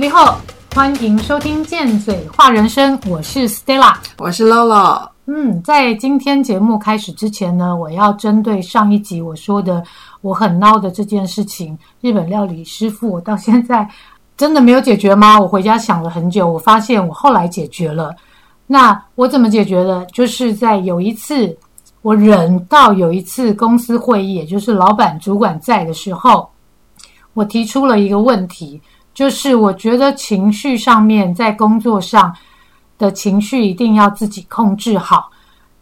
你好，欢迎收听《见嘴话人生》，我是 Stella，我是 Lolo。嗯，在今天节目开始之前呢，我要针对上一集我说的我很孬的这件事情，日本料理师傅，我到现在真的没有解决吗？我回家想了很久，我发现我后来解决了。那我怎么解决的？就是在有一次我忍到有一次公司会议，也就是老板主管在的时候，我提出了一个问题。就是我觉得情绪上面，在工作上的情绪一定要自己控制好。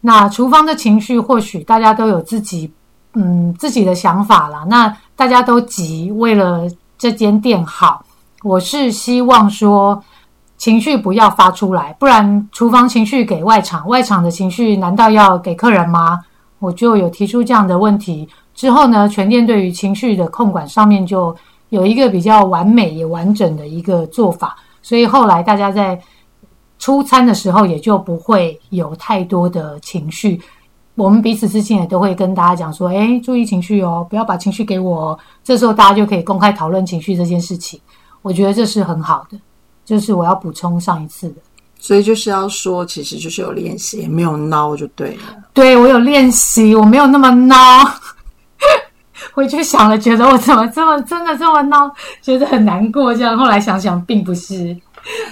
那厨房的情绪，或许大家都有自己嗯自己的想法啦。那大家都急，为了这间店好，我是希望说情绪不要发出来，不然厨房情绪给外场，外场的情绪难道要给客人吗？我就有提出这样的问题之后呢，全店对于情绪的控管上面就。有一个比较完美也完整的一个做法，所以后来大家在出餐的时候也就不会有太多的情绪。我们彼此之间也都会跟大家讲说：“哎，注意情绪哦，不要把情绪给我。”这时候大家就可以公开讨论情绪这件事情。我觉得这是很好的，就是我要补充上一次的。所以就是要说，其实就是有练习，没有孬就对了。对我有练习，我没有那么孬。回去想了，觉得我怎么这么真的这么孬，觉得很难过。这样后来想想，并不是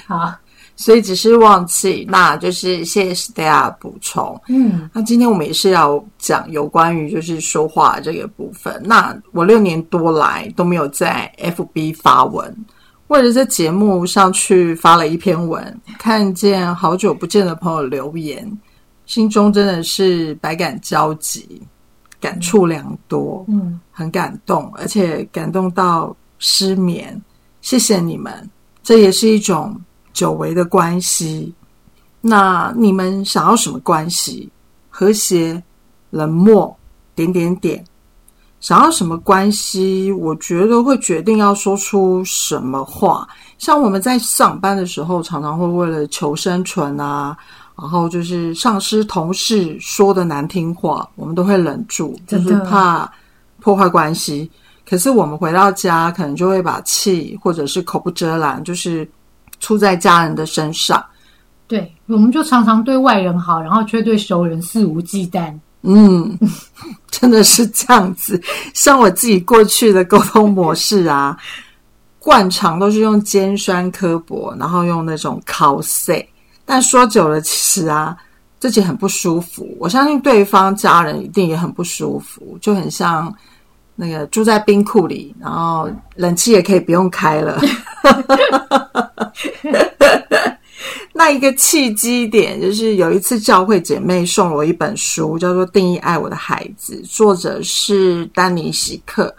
好，所以只是忘记。那就是谢谢大家补充。嗯，那今天我们也是要讲有关于就是说话这个部分。那我六年多来都没有在 FB 发文，为了这节目上去发了一篇文，看见好久不见的朋友留言，心中真的是百感交集。感触良多，嗯，很感动，而且感动到失眠。谢谢你们，这也是一种久违的关系。那你们想要什么关系？和谐、冷漠，点点点。想要什么关系？我觉得会决定要说出什么话。像我们在上班的时候，常常会为了求生存啊。然后就是上司、同事说的难听话，我们都会忍住，就是怕破坏关系。可是我们回到家，可能就会把气或者是口不遮拦，就是出在家人的身上。对，我们就常常对外人好，然后却对熟人肆无忌惮。嗯，真的是这样子。像我自己过去的沟通模式啊，惯常都是用尖酸刻薄，然后用那种 cos。但说久了，其实啊，自己很不舒服。我相信对方家人一定也很不舒服，就很像那个住在冰库里，然后冷气也可以不用开了。那一个契机点，就是有一次教会姐妹送我一本书，叫做《定义爱我的孩子》，作者是丹尼喜克。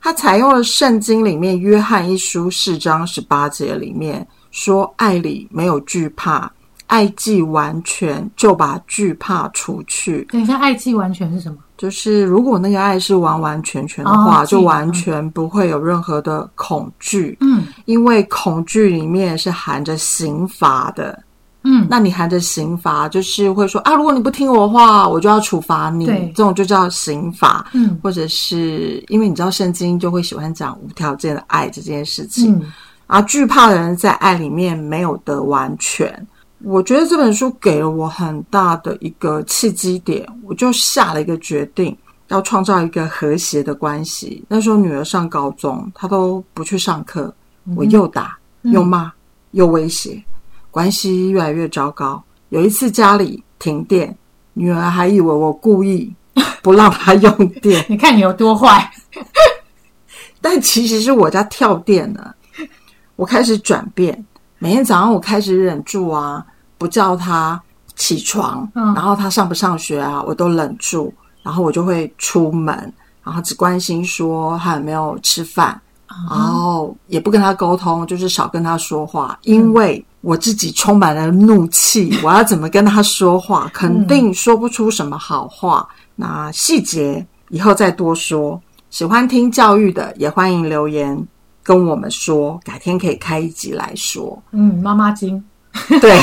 他采用了圣经里面约翰一书四章十八节里面说：“爱里没有惧怕。”爱既完全，就把惧怕除去。等一下，爱既完全是什么？就是如果那个爱是完完全全的话，就完全不会有任何的恐惧。嗯，因为恐惧里面是含着刑罚的。嗯，那你含着刑罚，就是会说啊，如果你不听我的话，我就要处罚你。对，这种就叫刑罚。嗯，或者是因为你知道圣经就会喜欢讲无条件的爱这件事情。嗯，而惧怕的人在爱里面没有得完全。我觉得这本书给了我很大的一个契机点，我就下了一个决定，要创造一个和谐的关系。那时候女儿上高中，她都不去上课，我又打又骂又威胁，关系越来越糟糕。有一次家里停电，女儿还以为我故意 不让她用电。你看你有多坏，但其实是我家跳电了。我开始转变。每天早上我开始忍住啊，不叫他起床，然后他上不上学啊，我都忍住，然后我就会出门，然后只关心说他有没有吃饭，然后也不跟他沟通，就是少跟他说话，因为我自己充满了怒气，我要怎么跟他说话，肯定说不出什么好话。那细节以后再多说。喜欢听教育的也欢迎留言。跟我们说，改天可以开一集来说。嗯，妈妈经对。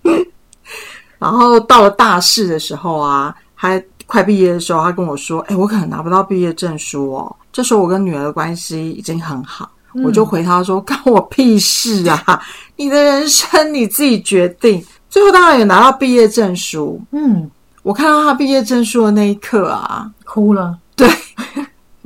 然后到了大四的时候啊，他快毕业的时候，他跟我说：“哎，我可能拿不到毕业证书哦。”这时候我跟女儿的关系已经很好，我就回他说：“关我屁事啊！你的人生你自己决定。”最后当然也拿到毕业证书。嗯，我看到他毕业证书的那一刻啊，哭了。对，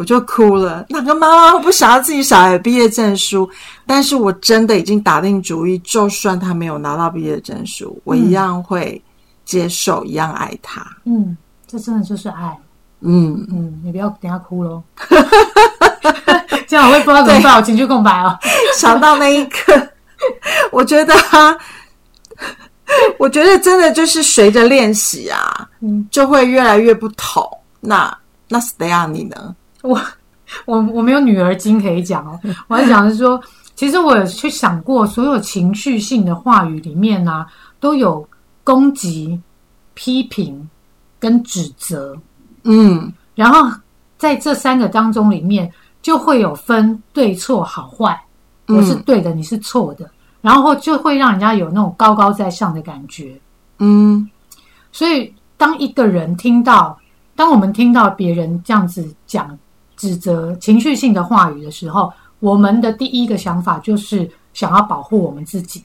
我就哭了。哪个妈妈不想要自己小孩毕业证书？但是我真的已经打定主意，就算他没有拿到毕业证书，我一样会接受，一样爱他。嗯，这真的就是爱。嗯嗯，你不要等下哭喽。这样我会不知道怎么办，我情绪空白哦。想到那一刻，我觉得，我觉得真的就是随着练习啊，嗯，就会越来越不同。那那 Stay 你呢？我 我我没有女儿经可以讲哦。我要讲是说，其实我有去想过，所有情绪性的话语里面呢，都有攻击、批评跟指责。嗯，然后在这三个当中里面，就会有分对错好坏，我是对的，你是错的，然后就会让人家有那种高高在上的感觉。嗯，所以当一个人听到，当我们听到别人这样子讲指责、情绪性的话语的时候，我们的第一个想法就是想要保护我们自己。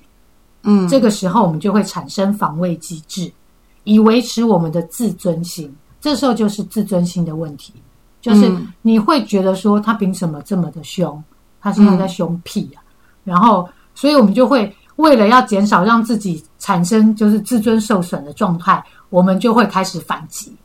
嗯，这个时候我们就会产生防卫机制，以维持我们的自尊心。这时候就是自尊心的问题，就是你会觉得说他凭什么这么的凶？他现在在凶屁啊！然后，所以我们就会为了要减少让自己产生就是自尊受损的状态，我们就会开始反击。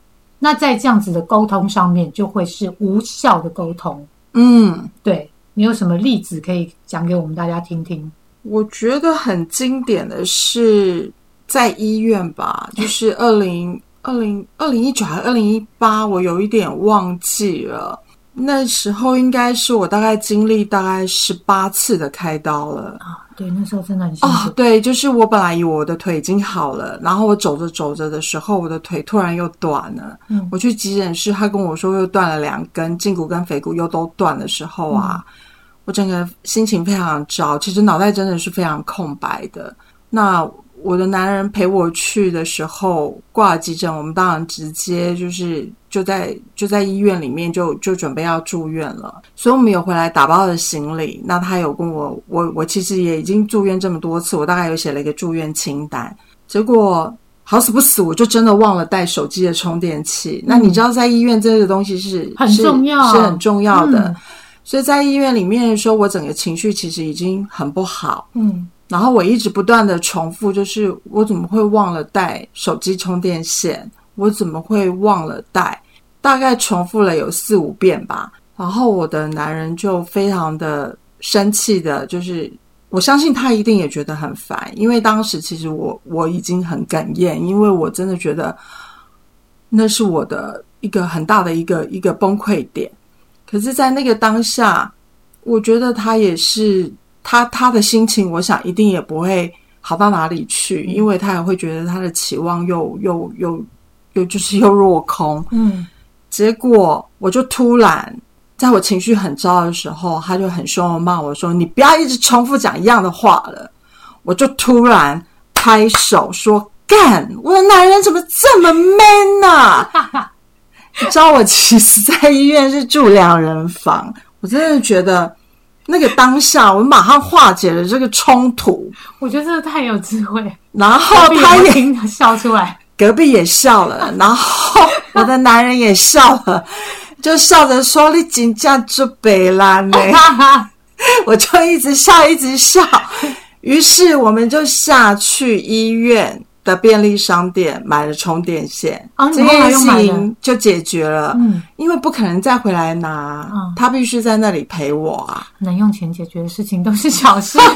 那在这样子的沟通上面，就会是无效的沟通。嗯，对你有什么例子可以讲给我们大家听听？我觉得很经典的是在医院吧，就是二零。二零二零一九还是二零一八，我有一点忘记了。那时候应该是我大概经历大概十八次的开刀了啊。对，那时候真的很辛苦。对，就是我本来以为我的腿已经好了，然后我走着走着的时候，我的腿突然又断了。嗯，我去急诊室，他跟我说又断了两根胫骨跟腓骨，又都断的时候啊，我整个心情非常糟，其实脑袋真的是非常空白的。那。我的男人陪我去的时候挂了急诊，我们当然直接就是就在就在医院里面就就准备要住院了，所以我们有回来打包的行李。那他有跟我，我我其实也已经住院这么多次，我大概有写了一个住院清单。结果好死不死，我就真的忘了带手机的充电器。那你知道，在医院这个东西是很重要，是很重要的。所以在医院里面说，我整个情绪其实已经很不好。嗯。然后我一直不断的重复，就是我怎么会忘了带手机充电线？我怎么会忘了带？大概重复了有四五遍吧。然后我的男人就非常的生气的，就是我相信他一定也觉得很烦，因为当时其实我我已经很哽咽，因为我真的觉得那是我的一个很大的一个一个崩溃点。可是，在那个当下，我觉得他也是。他他的心情，我想一定也不会好到哪里去，因为他也会觉得他的期望又又又又就是又落空。嗯，结果我就突然在我情绪很糟的时候，他就很凶的骂我说：“你不要一直重复讲一样的话了。”我就突然拍手说：“干！我的男人怎么这么 man 呢？” 你知道我其实，在医院是住两人房，我真的觉得。那个当下，我们马上化解了这个冲突。我觉得这太有智慧。然后他也笑出来，隔壁也笑了，然后我的男人也笑了，就笑着说：“你紧张做北兰呢？” 我就一直笑，一直笑。于是我们就下去医院。的便利商店买了充电线，这件事情就解决了。嗯，因为不可能再回来拿，他必须在那里陪我啊。能用钱解决的事情都是小事。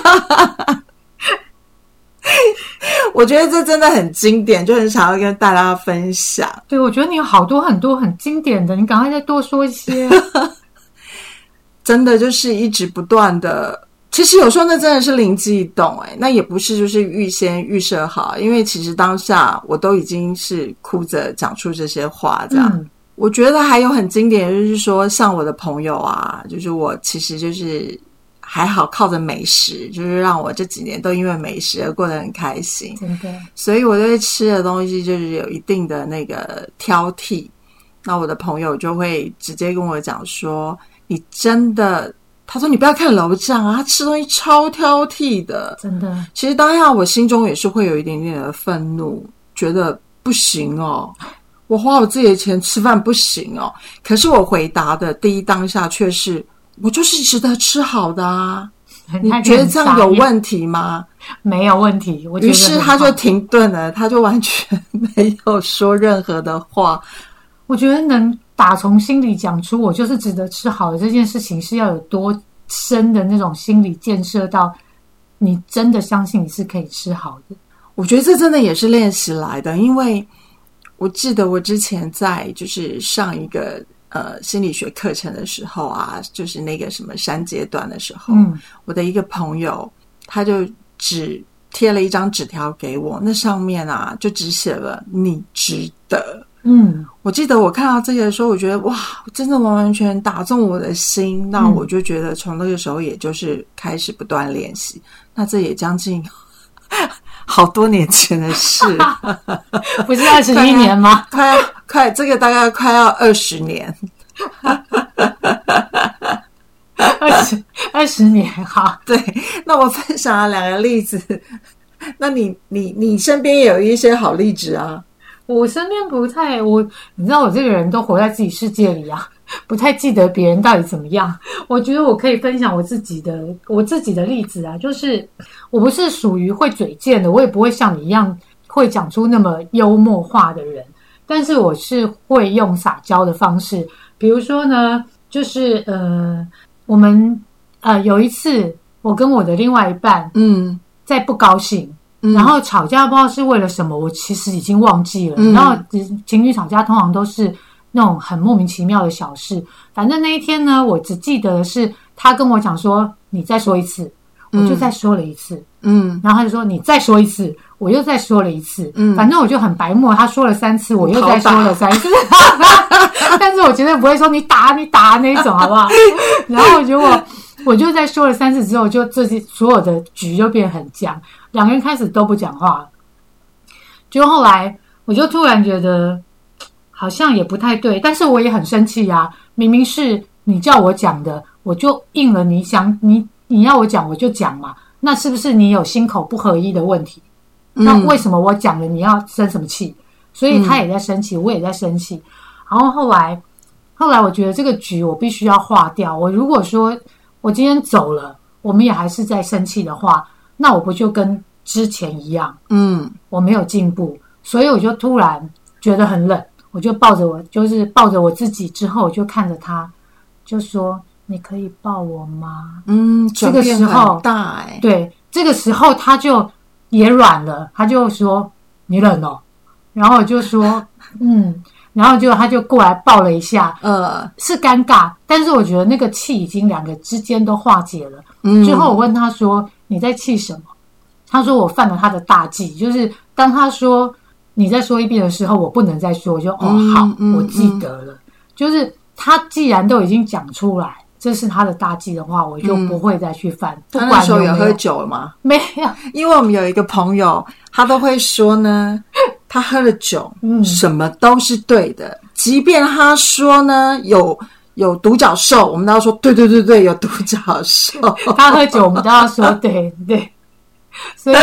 我觉得这真的很经典，就很想要跟大家分享。对，我觉得你有好多很多很经典的，你赶快再多说一些。真的就是一直不断的。其实有时候那真的是灵机一动，哎，那也不是就是预先预设好，因为其实当下我都已经是哭着讲出这些话，这样。我觉得还有很经典，就是说像我的朋友啊，就是我其实就是还好靠着美食，就是让我这几年都因为美食而过得很开心，真的。所以我对吃的东西就是有一定的那个挑剔。那我的朋友就会直接跟我讲说：“你真的。”他说：“你不要看楼酱啊，他吃东西超挑剔的，真的。”其实当下我心中也是会有一点点的愤怒，觉得不行哦，我花我自己的钱吃饭不行哦。可是我回答的第一当下却是：“我就是值得吃好的啊。”你觉得这样有问题吗？没有问题。于是他就停顿了，他就完全 没有说任何的话。我觉得能打从心里讲出“我就是值得吃好的”这件事情，是要有多深的那种心理建设，到你真的相信你是可以吃好的。我觉得这真的也是练习来的，因为我记得我之前在就是上一个。呃，心理学课程的时候啊，就是那个什么三阶段的时候，我的一个朋友他就只贴了一张纸条给我，那上面啊就只写了“你值得”。嗯，我记得我看到这些的时候，我觉得哇，真的完完全打中我的心。那我就觉得从那个时候，也就是开始不断练习。那这也将近 好多年前的事，不是二十一年吗？快快，这个大概快要二十年。二十二十年哈，对。那我分享了两个例子，那你你你身边也有一些好例子啊？我身边不太我，你知道我这个人都活在自己世界里啊，不太记得别人到底怎么样。我觉得我可以分享我自己的我自己的例子啊，就是我不是属于会嘴贱的，我也不会像你一样会讲出那么幽默话的人，但是我是会用撒娇的方式。比如说呢，就是呃，我们呃有一次，我跟我的另外一半，嗯，在不高兴，然后吵架，不知道是为了什么，我其实已经忘记了。然后情侣吵架通常都是那种很莫名其妙的小事。反正那一天呢，我只记得是他跟我讲说：“你再说一次。”我就再说了一次，嗯，然后他就说：“你再说一次。”我又再说了一次，嗯，反正我就很白目。他说了三次，我又再说了三次。但是我绝对不会说你打你打那种，好不好？然后结果我就在说了三次之后，就这些所有的局就变很僵，两个人开始都不讲话。就后来我就突然觉得好像也不太对，但是我也很生气呀！明明是你叫我讲的，我就应了你想你你要我讲我就讲嘛，那是不是你有心口不合一的问题？那为什么我讲了你要生什么气？所以他也在生气，我也在生气。然后后来，后来我觉得这个局我必须要化掉。我如果说我今天走了，我们也还是在生气的话，那我不就跟之前一样？嗯，我没有进步，所以我就突然觉得很冷，我就抱着我，就是抱着我自己，之后我就看着他，就说：“你可以抱我吗？”嗯，这个时候大哎，对，这个时候他就也软了，他就说：“你冷哦。”然后我就说：“ 嗯。”然后就他就过来抱了一下，呃，是尴尬，但是我觉得那个气已经两个之间都化解了。嗯最后我问他说：“你在气什么？”他说：“我犯了他的大忌，就是当他说你再说一遍的时候，我不能再说。”我就哦好，我记得了。就是他既然都已经讲出来，这是他的大忌的话，我就不会再去犯。他那时候有喝酒吗？没有，因为我们有一个朋友，他都会说呢。他喝了酒，嗯，什么都是对的。即便他说呢有有独角兽，我们都要说对对对对，有独角兽。他喝酒，我们都要说对对。所以，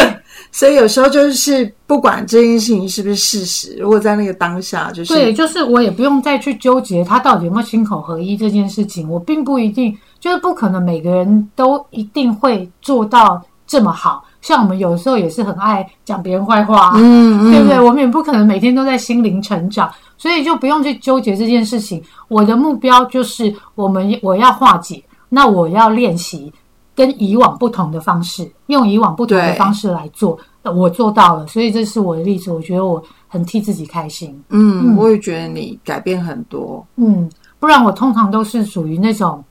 所以有时候就是不管这件事情是不是事实，如果在那个当下，就是对，就是我也不用再去纠结他到底有没有心口合一这件事情。我并不一定，就是不可能每个人都一定会做到这么好。像我们有时候也是很爱讲别人坏话，嗯，对不对？我们也不可能每天都在心灵成长，所以就不用去纠结这件事情。我的目标就是，我们我要化解，那我要练习跟以往不同的方式，用以往不同的方式来做。我做到了，所以这是我的例子。我觉得我很替自己开心。嗯，我也觉得你改变很多。嗯，不然我通常都是属于那种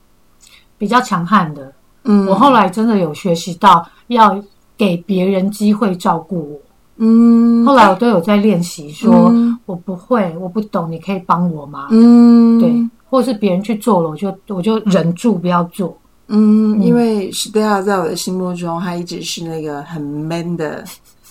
比较强悍的。嗯，我后来真的有学习到要。给别人机会照顾我，嗯，后来我都有在练习，说我不会，我不懂，你可以帮我吗？嗯，对，或是别人去做了，我就我就忍住不要做，嗯，因为史黛亚在我的心目中，她一直是那个很 man 的、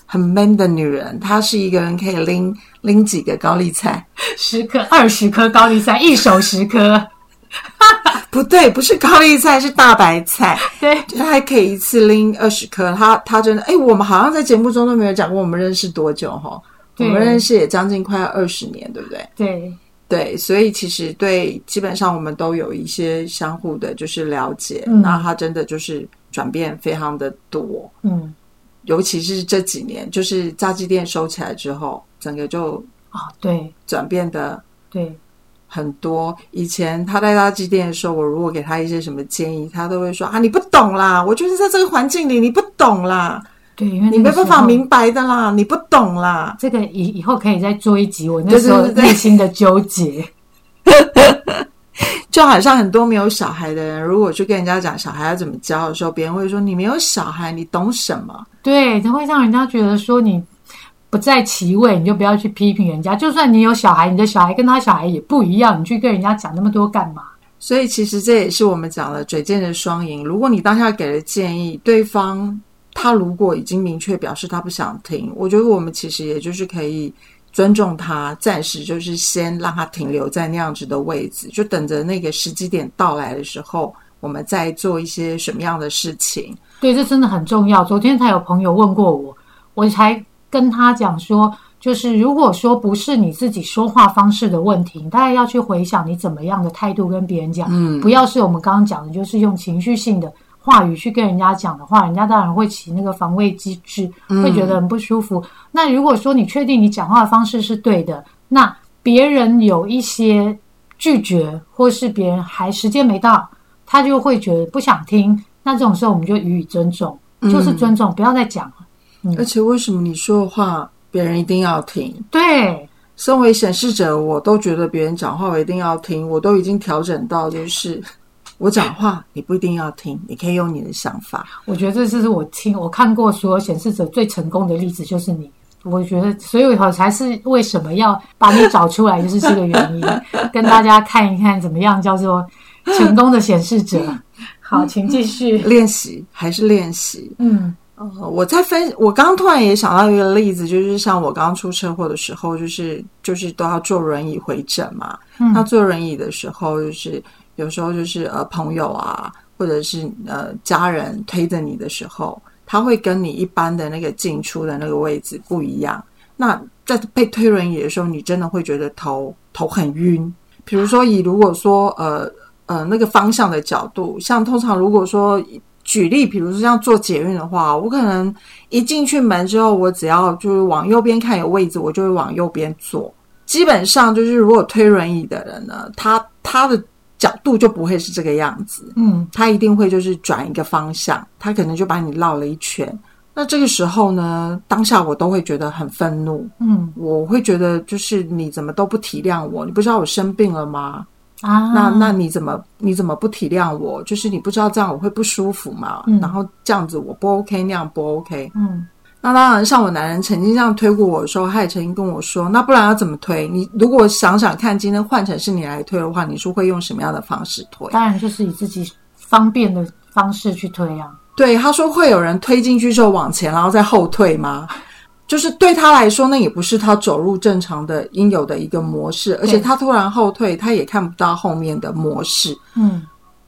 很 man 的女人，她是一个人可以拎拎几个高丽菜，十颗、二十颗高丽菜，一手十颗。不对，不是高丽菜，是大白菜。对，他还可以一次拎二十颗。他他真的，哎，我们好像在节目中都没有讲过我们认识多久哈。我们认识也将近快要二十年，对不对？对对，所以其实对基本上我们都有一些相互的，就是了解。那他真的就是转变非常的多，嗯，尤其是这几年，就是炸鸡店收起来之后，整个就啊，对，转变的对很多。以前他在垃圾店的时候，我如果给他一些什么建议，他都会说啊，你不懂啦，我就是在这个环境里，你不懂啦。对，因为你没办法明白的啦，你不懂啦。这个以以后可以再做一集，我那时候内心的纠结。就好像很多没有小孩的人，如果去跟人家讲小孩要怎么教的时候，别人会说你没有小孩，你懂什么？对，他会让人家觉得说你不在其位，你就不要去批评人家。就算你有小孩，你的小孩跟他小孩也不一样，你去跟人家讲那么多干嘛？所以其实这也是我们讲了嘴贱的双赢。如果你当下给了建议，对方。他如果已经明确表示他不想听，我觉得我们其实也就是可以尊重他，暂时就是先让他停留在那样子的位置，就等着那个时机点到来的时候，我们再做一些什么样的事情。对，这真的很重要。昨天才有朋友问过我，我才跟他讲说，就是如果说不是你自己说话方式的问题，大概要去回想你怎么样的态度跟别人讲，嗯，不要是我们刚刚讲的，就是用情绪性的。话语去跟人家讲的话，人家当然会起那个防卫机制，会觉得很不舒服。那如果说你确定你讲话的方式是对的，那别人有一些拒绝，或是别人还时间没到，他就会觉得不想听。那这种时候，我们就予以尊重，就是尊重，不要再讲了。而且，为什么你说的话别人一定要听？对，身为显示者，我都觉得别人讲话我一定要听，我都已经调整到就是。我讲话你不一定要听，你可以用你的想法。我觉得这是我听我看过所有显示者最成功的例子，就是你。我觉得，所以我才是为什么要把你找出来，就是这个原因，跟大家看一看怎么样叫做成功的显示者。好，请继续练习，还是练习？嗯，我在分，我刚刚突然也想到一个例子，就是像我刚出车祸的时候，就是就是都要坐轮椅回诊嘛。那坐轮椅的时候，就是。有时候就是呃朋友啊，或者是呃家人推着你的时候，他会跟你一般的那个进出的那个位置不一样。那在被推轮椅的时候，你真的会觉得头头很晕。比如说以如果说呃呃那个方向的角度，像通常如果说举例，比如说像坐捷运的话，我可能一进去门之后，我只要就是往右边看有位置，我就会往右边坐。基本上就是如果推轮椅的人呢，他他的。角度就不会是这个样子，嗯，他一定会就是转一个方向，他可能就把你绕了一圈。那这个时候呢，当下我都会觉得很愤怒，嗯，我会觉得就是你怎么都不体谅我？你不知道我生病了吗？啊，那那你怎么你怎么不体谅我？就是你不知道这样我会不舒服嘛？然后这样子我不 OK，那样不 OK，嗯。那当然，像我男人曾经这样推过我的时候，他也曾经跟我说：“那不然要怎么推？你如果想想看，今天换成是你来推的话，你是会用什么样的方式推？”当然就是以自己方便的方式去推啊。对，他说会有人推进去之后往前，然后再后退吗？就是对他来说，那也不是他走入正常的应有的一个模式，而且他突然后退，他也看不到后面的模式。嗯，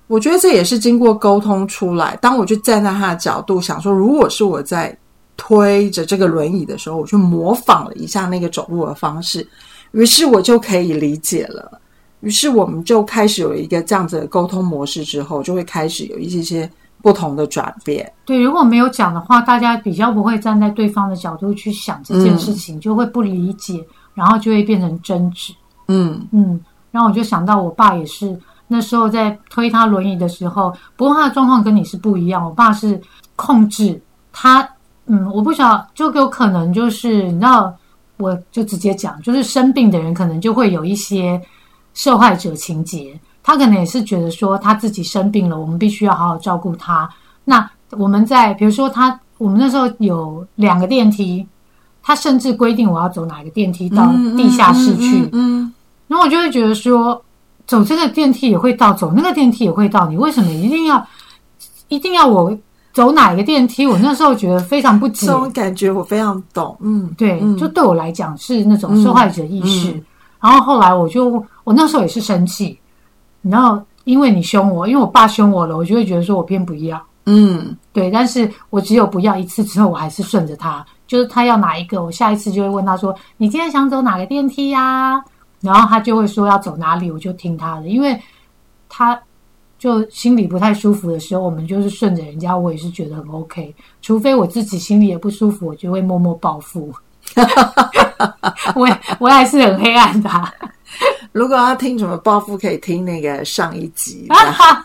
我觉得这也是经过沟通出来。当我去站在他的角度想说，如果是我在。推着这个轮椅的时候，我去模仿了一下那个走路的方式，于是我就可以理解了。于是我们就开始有一个这样子的沟通模式，之后就会开始有一些些不同的转变。对，如果没有讲的话，大家比较不会站在对方的角度去想这件事情，就会不理解，然后就会变成争执。嗯嗯，然后我就想到我爸也是那时候在推他轮椅的时候，不过他的状况跟你是不一样。我爸是控制他。嗯，我不晓，就有可能就是你知道，我就直接讲，就是生病的人可能就会有一些受害者情节，他可能也是觉得说他自己生病了，我们必须要好好照顾他。那我们在比如说他，我们那时候有两个电梯，他甚至规定我要走哪一个电梯到地下室去，嗯，然后我就会觉得说，走这个电梯也会到，走那个电梯也会到，你为什么一定要一定要我？走哪一个电梯？我那时候觉得非常不解。这种感觉我非常懂。嗯，对，就对我来讲是那种受害者意识。然后后来我就，我那时候也是生气。然后因为你凶我，因为我爸凶我了，我就会觉得说我偏不要。嗯，对，但是我只有不要一次之后，我还是顺着他，就是他要哪一个，我下一次就会问他说：“你今天想走哪个电梯呀？”然后他就会说要走哪里，我就听他的，因为他就心里不太舒服的时候，我们就是顺着人家，我也是觉得很 OK。除非我自己心里也不舒服，我就会默默报复。我我还是很黑暗的。如果要听什么报复，可以听那个上一集。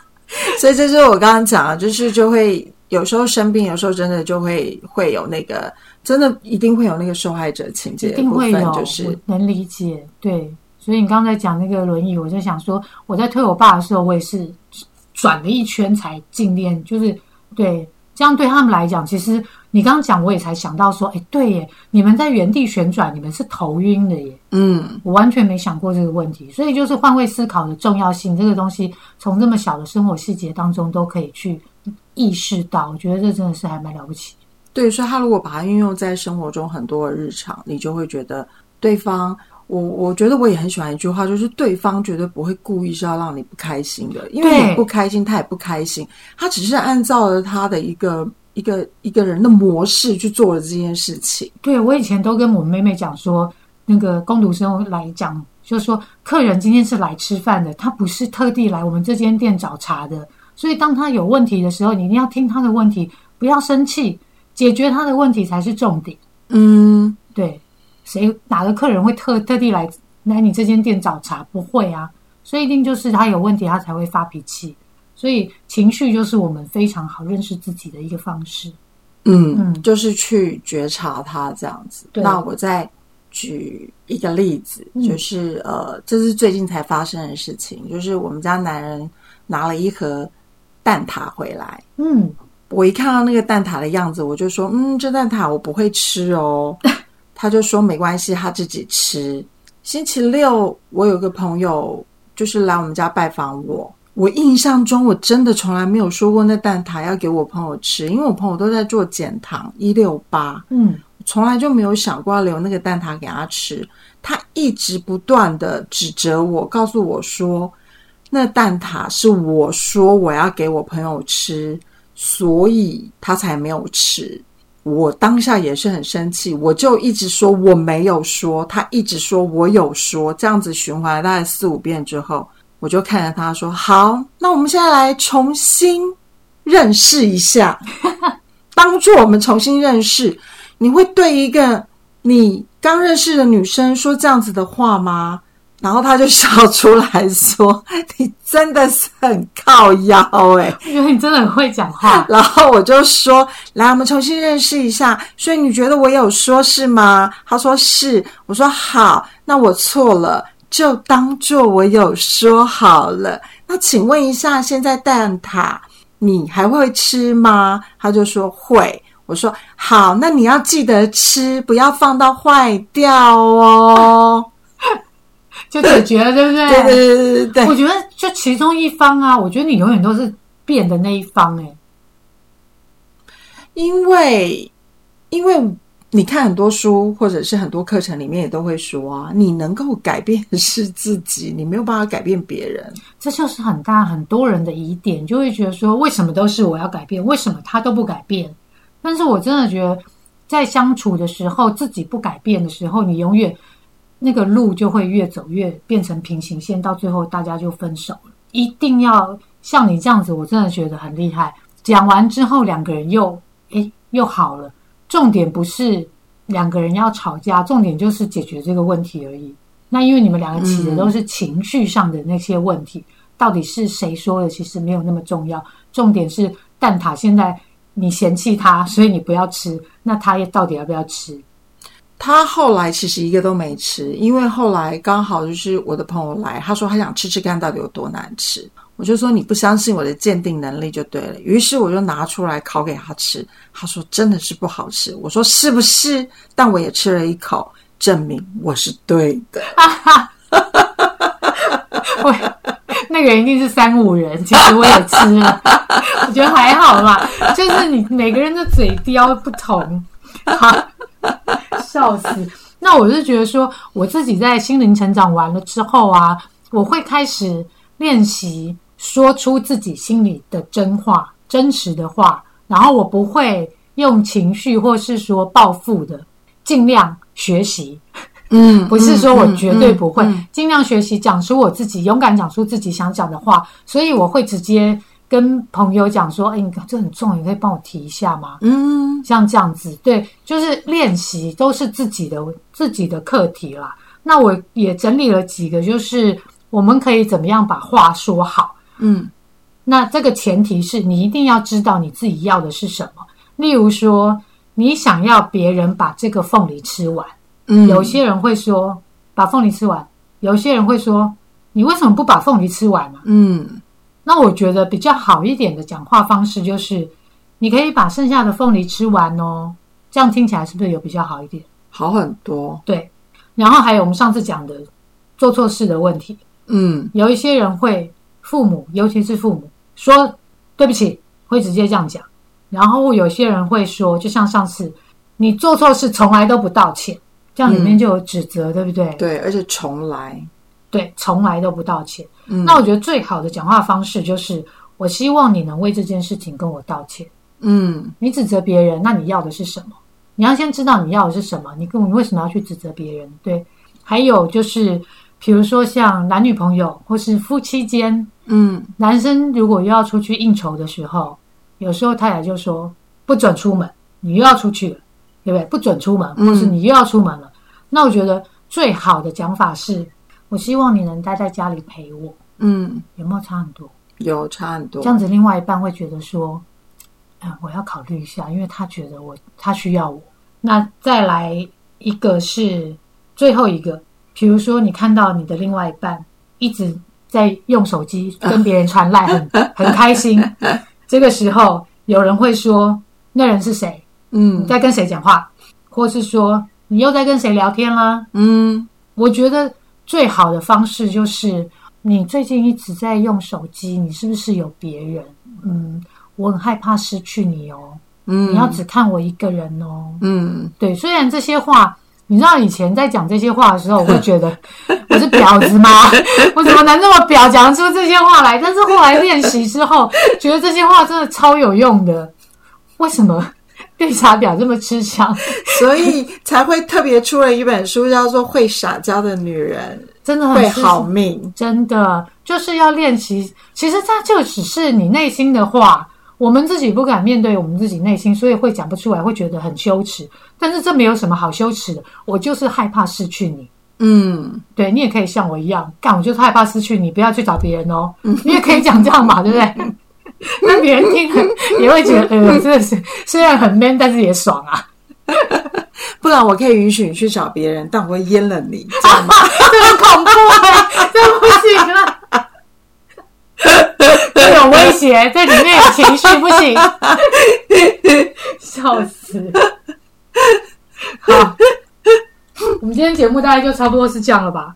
所以这就是我刚刚讲的，就是就会有时候生病，有时候真的就会会有那个，真的一定会有那个受害者情节，一定会有，就是能理解。对，所以你刚才讲那个轮椅，我就想说，我在推我爸的时候，我也是转了一圈才进练，就是对。这样对他们来讲，其实你刚刚讲，我也才想到说，哎，对耶，你们在原地旋转，你们是头晕的耶。嗯，我完全没想过这个问题，所以就是换位思考的重要性，这个东西从这么小的生活细节当中都可以去意识到，我觉得这真的是还蛮了不起。对，所以他如果把它运用在生活中很多的日常，你就会觉得对方。我我觉得我也很喜欢一句话，就是对方绝对不会故意是要让你不开心的，因为你不开心，他也不开心，他只是按照了他的一个一个一个人的模式去做了这件事情。对我以前都跟我妹妹讲说，那个工读生来讲，就是说客人今天是来吃饭的，他不是特地来我们这间店找茬的，所以当他有问题的时候，你一定要听他的问题，不要生气，解决他的问题才是重点。嗯，对。谁哪个客人会特特地来来你这间店找茬？不会啊，所以一定就是他有问题，他才会发脾气。所以情绪就是我们非常好认识自己的一个方式。嗯嗯，就是去觉察他这样子。那我再举一个例子，就是呃，这是最近才发生的事情，就是我们家男人拿了一盒蛋挞回来。嗯，我一看到那个蛋挞的样子，我就说，嗯，这蛋挞我不会吃哦。他就说没关系，他自己吃。星期六我有个朋友就是来我们家拜访我，我印象中我真的从来没有说过那蛋挞要给我朋友吃，因为我朋友都在做减糖一六八，嗯，从来就没有想过要留那个蛋挞给他吃。他一直不断的指责我，告诉我说那蛋挞是我说我要给我朋友吃，所以他才没有吃。我当下也是很生气，我就一直说我没有说，他一直说我有说，这样子循环了大概四五遍之后，我就看着他说：“好，那我们现在来重新认识一下，帮助我们重新认识。你会对一个你刚认识的女生说这样子的话吗？”然后他就笑出来说：“你真的是很靠腰哎，觉得你真的很会讲话。”然后我就说：“来，我们重新认识一下。所以你觉得我有说是吗？”他说：“是。”我说：“好，那我错了，就当做我有说好了。那请问一下，现在蛋挞你还会吃吗？”他就说：“会。”我说：“好，那你要记得吃，不要放到坏掉哦。” 就解决了，对不对？对对对对对。我觉得就其中一方啊，我觉得你永远都是变的那一方哎。因为，因为你看很多书或者是很多课程里面也都会说啊，你能够改变的是自己，你没有办法改变别人。这就是很大很多人的疑点，就会觉得说，为什么都是我要改变，为什么他都不改变？但是我真的觉得，在相处的时候，自己不改变的时候，你永远。那个路就会越走越变成平行线，到最后大家就分手了。一定要像你这样子，我真的觉得很厉害。讲完之后，两个人又诶又好了。重点不是两个人要吵架，重点就是解决这个问题而已。那因为你们两个起的都是情绪上的那些问题，到底是谁说的，其实没有那么重要。重点是蛋挞现在你嫌弃他，所以你不要吃，那他到底要不要吃？他后来其实一个都没吃，因为后来刚好就是我的朋友来，他说他想吃吃看到底有多难吃，我就说你不相信我的鉴定能力就对了。于是我就拿出来烤给他吃，他说真的是不好吃。我说是不是？但我也吃了一口，证明我是对的。我那个人一定是三五人，其实我也吃了，我觉得还好啦，就是你每个人的嘴刁不同。笑死！那我是觉得说，我自己在心灵成长完了之后啊，我会开始练习说出自己心里的真话、真实的话，然后我不会用情绪或是说报复的，尽量学习。嗯，不是说我绝对不会，尽量学习讲出我自己，勇敢讲出自己想讲的话。所以我会直接跟朋友讲说：“哎，你这很重，你可以帮我提一下吗？”嗯，像这样子，对，就是练习都是自己的自己的课题啦。那我也整理了几个，就是我们可以怎么样把话说好。嗯，那这个前提是你一定要知道你自己要的是什么。例如说，你想要别人把这个凤梨吃完。嗯有些人会说把凤梨吃完，有些人会说你为什么不把凤梨吃完呢？嗯，那我觉得比较好一点的讲话方式就是，你可以把剩下的凤梨吃完哦，这样听起来是不是有比较好一点？好很多。对，然后还有我们上次讲的做错事的问题，嗯，有一些人会父母，尤其是父母说对不起，会直接这样讲，然后有些人会说，就像上次你做错事从来都不道歉。这样里面就有指责，对不对？对，而且从来，对，从来都不道歉。嗯，那我觉得最好的讲话方式就是，我希望你能为这件事情跟我道歉。嗯，你指责别人，那你要的是什么？你要先知道你要的是什么。你跟你为什么要去指责别人？对，还有就是，比如说像男女朋友或是夫妻间，嗯，男生如果又要出去应酬的时候，有时候太太就说不准出门，你又要出去了。对不对？不准出门，或是你又要出门了，那我觉得最好的讲法是：我希望你能待在家里陪我。嗯，有没有差很多？有差很多。这样子，另外一半会觉得说：“嗯，我要考虑一下，因为他觉得我他需要我。”那再来一个是最后一个，比如说你看到你的另外一半一直在用手机跟别人传赖，很 很开心。这个时候有人会说：“那人是谁？”嗯，在跟谁讲话，或是说你又在跟谁聊天啦？嗯，我觉得最好的方式就是你最近一直在用手机，你是不是有别人？嗯，我很害怕失去你哦。嗯，你要只看我一个人哦。嗯，对。虽然这些话，你知道以前在讲这些话的时候，我会觉得 我是婊子吗？我怎么能这么婊，讲出这些话来？但是后来练习之后，觉得这些话真的超有用的。为什么？绿茶婊这么吃香，所以才会特别出了一本书，叫做《会撒娇的女人》，真的会好命。真的就是要练习。其实它就只是你内心的话，我们自己不敢面对我们自己内心，所以会讲不出来，会觉得很羞耻。但是这没有什么好羞耻的，我就是害怕失去你。嗯，对你也可以像我一样干，我就是害怕失去你，不要去找别人哦。你也可以讲这样嘛，对不对？那别人听了 也会觉得，呃，真的是虽然很 man，但是也爽啊。不然我可以允许你去找别人，但我会阉了你，这很恐怖哎，这不行啊！这有威胁，这里面有情绪，不行，笑死。好，我们今天节目大概就差不多是这样了吧？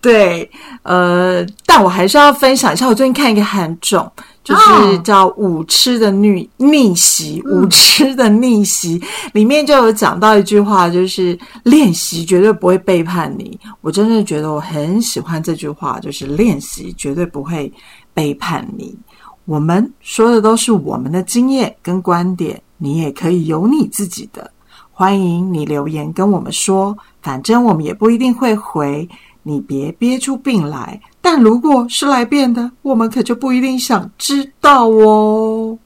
对，呃，但我还是要分享一下，我最近看一个韩种。就是叫《舞痴的逆逆袭》，舞痴的逆袭里面就有讲到一句话，就是练习绝对不会背叛你。我真的觉得我很喜欢这句话，就是练习绝对不会背叛你。我们说的都是我们的经验跟观点，你也可以有你自己的。欢迎你留言跟我们说，反正我们也不一定会回。你别憋出病来，但如果是来变的，我们可就不一定想知道哦。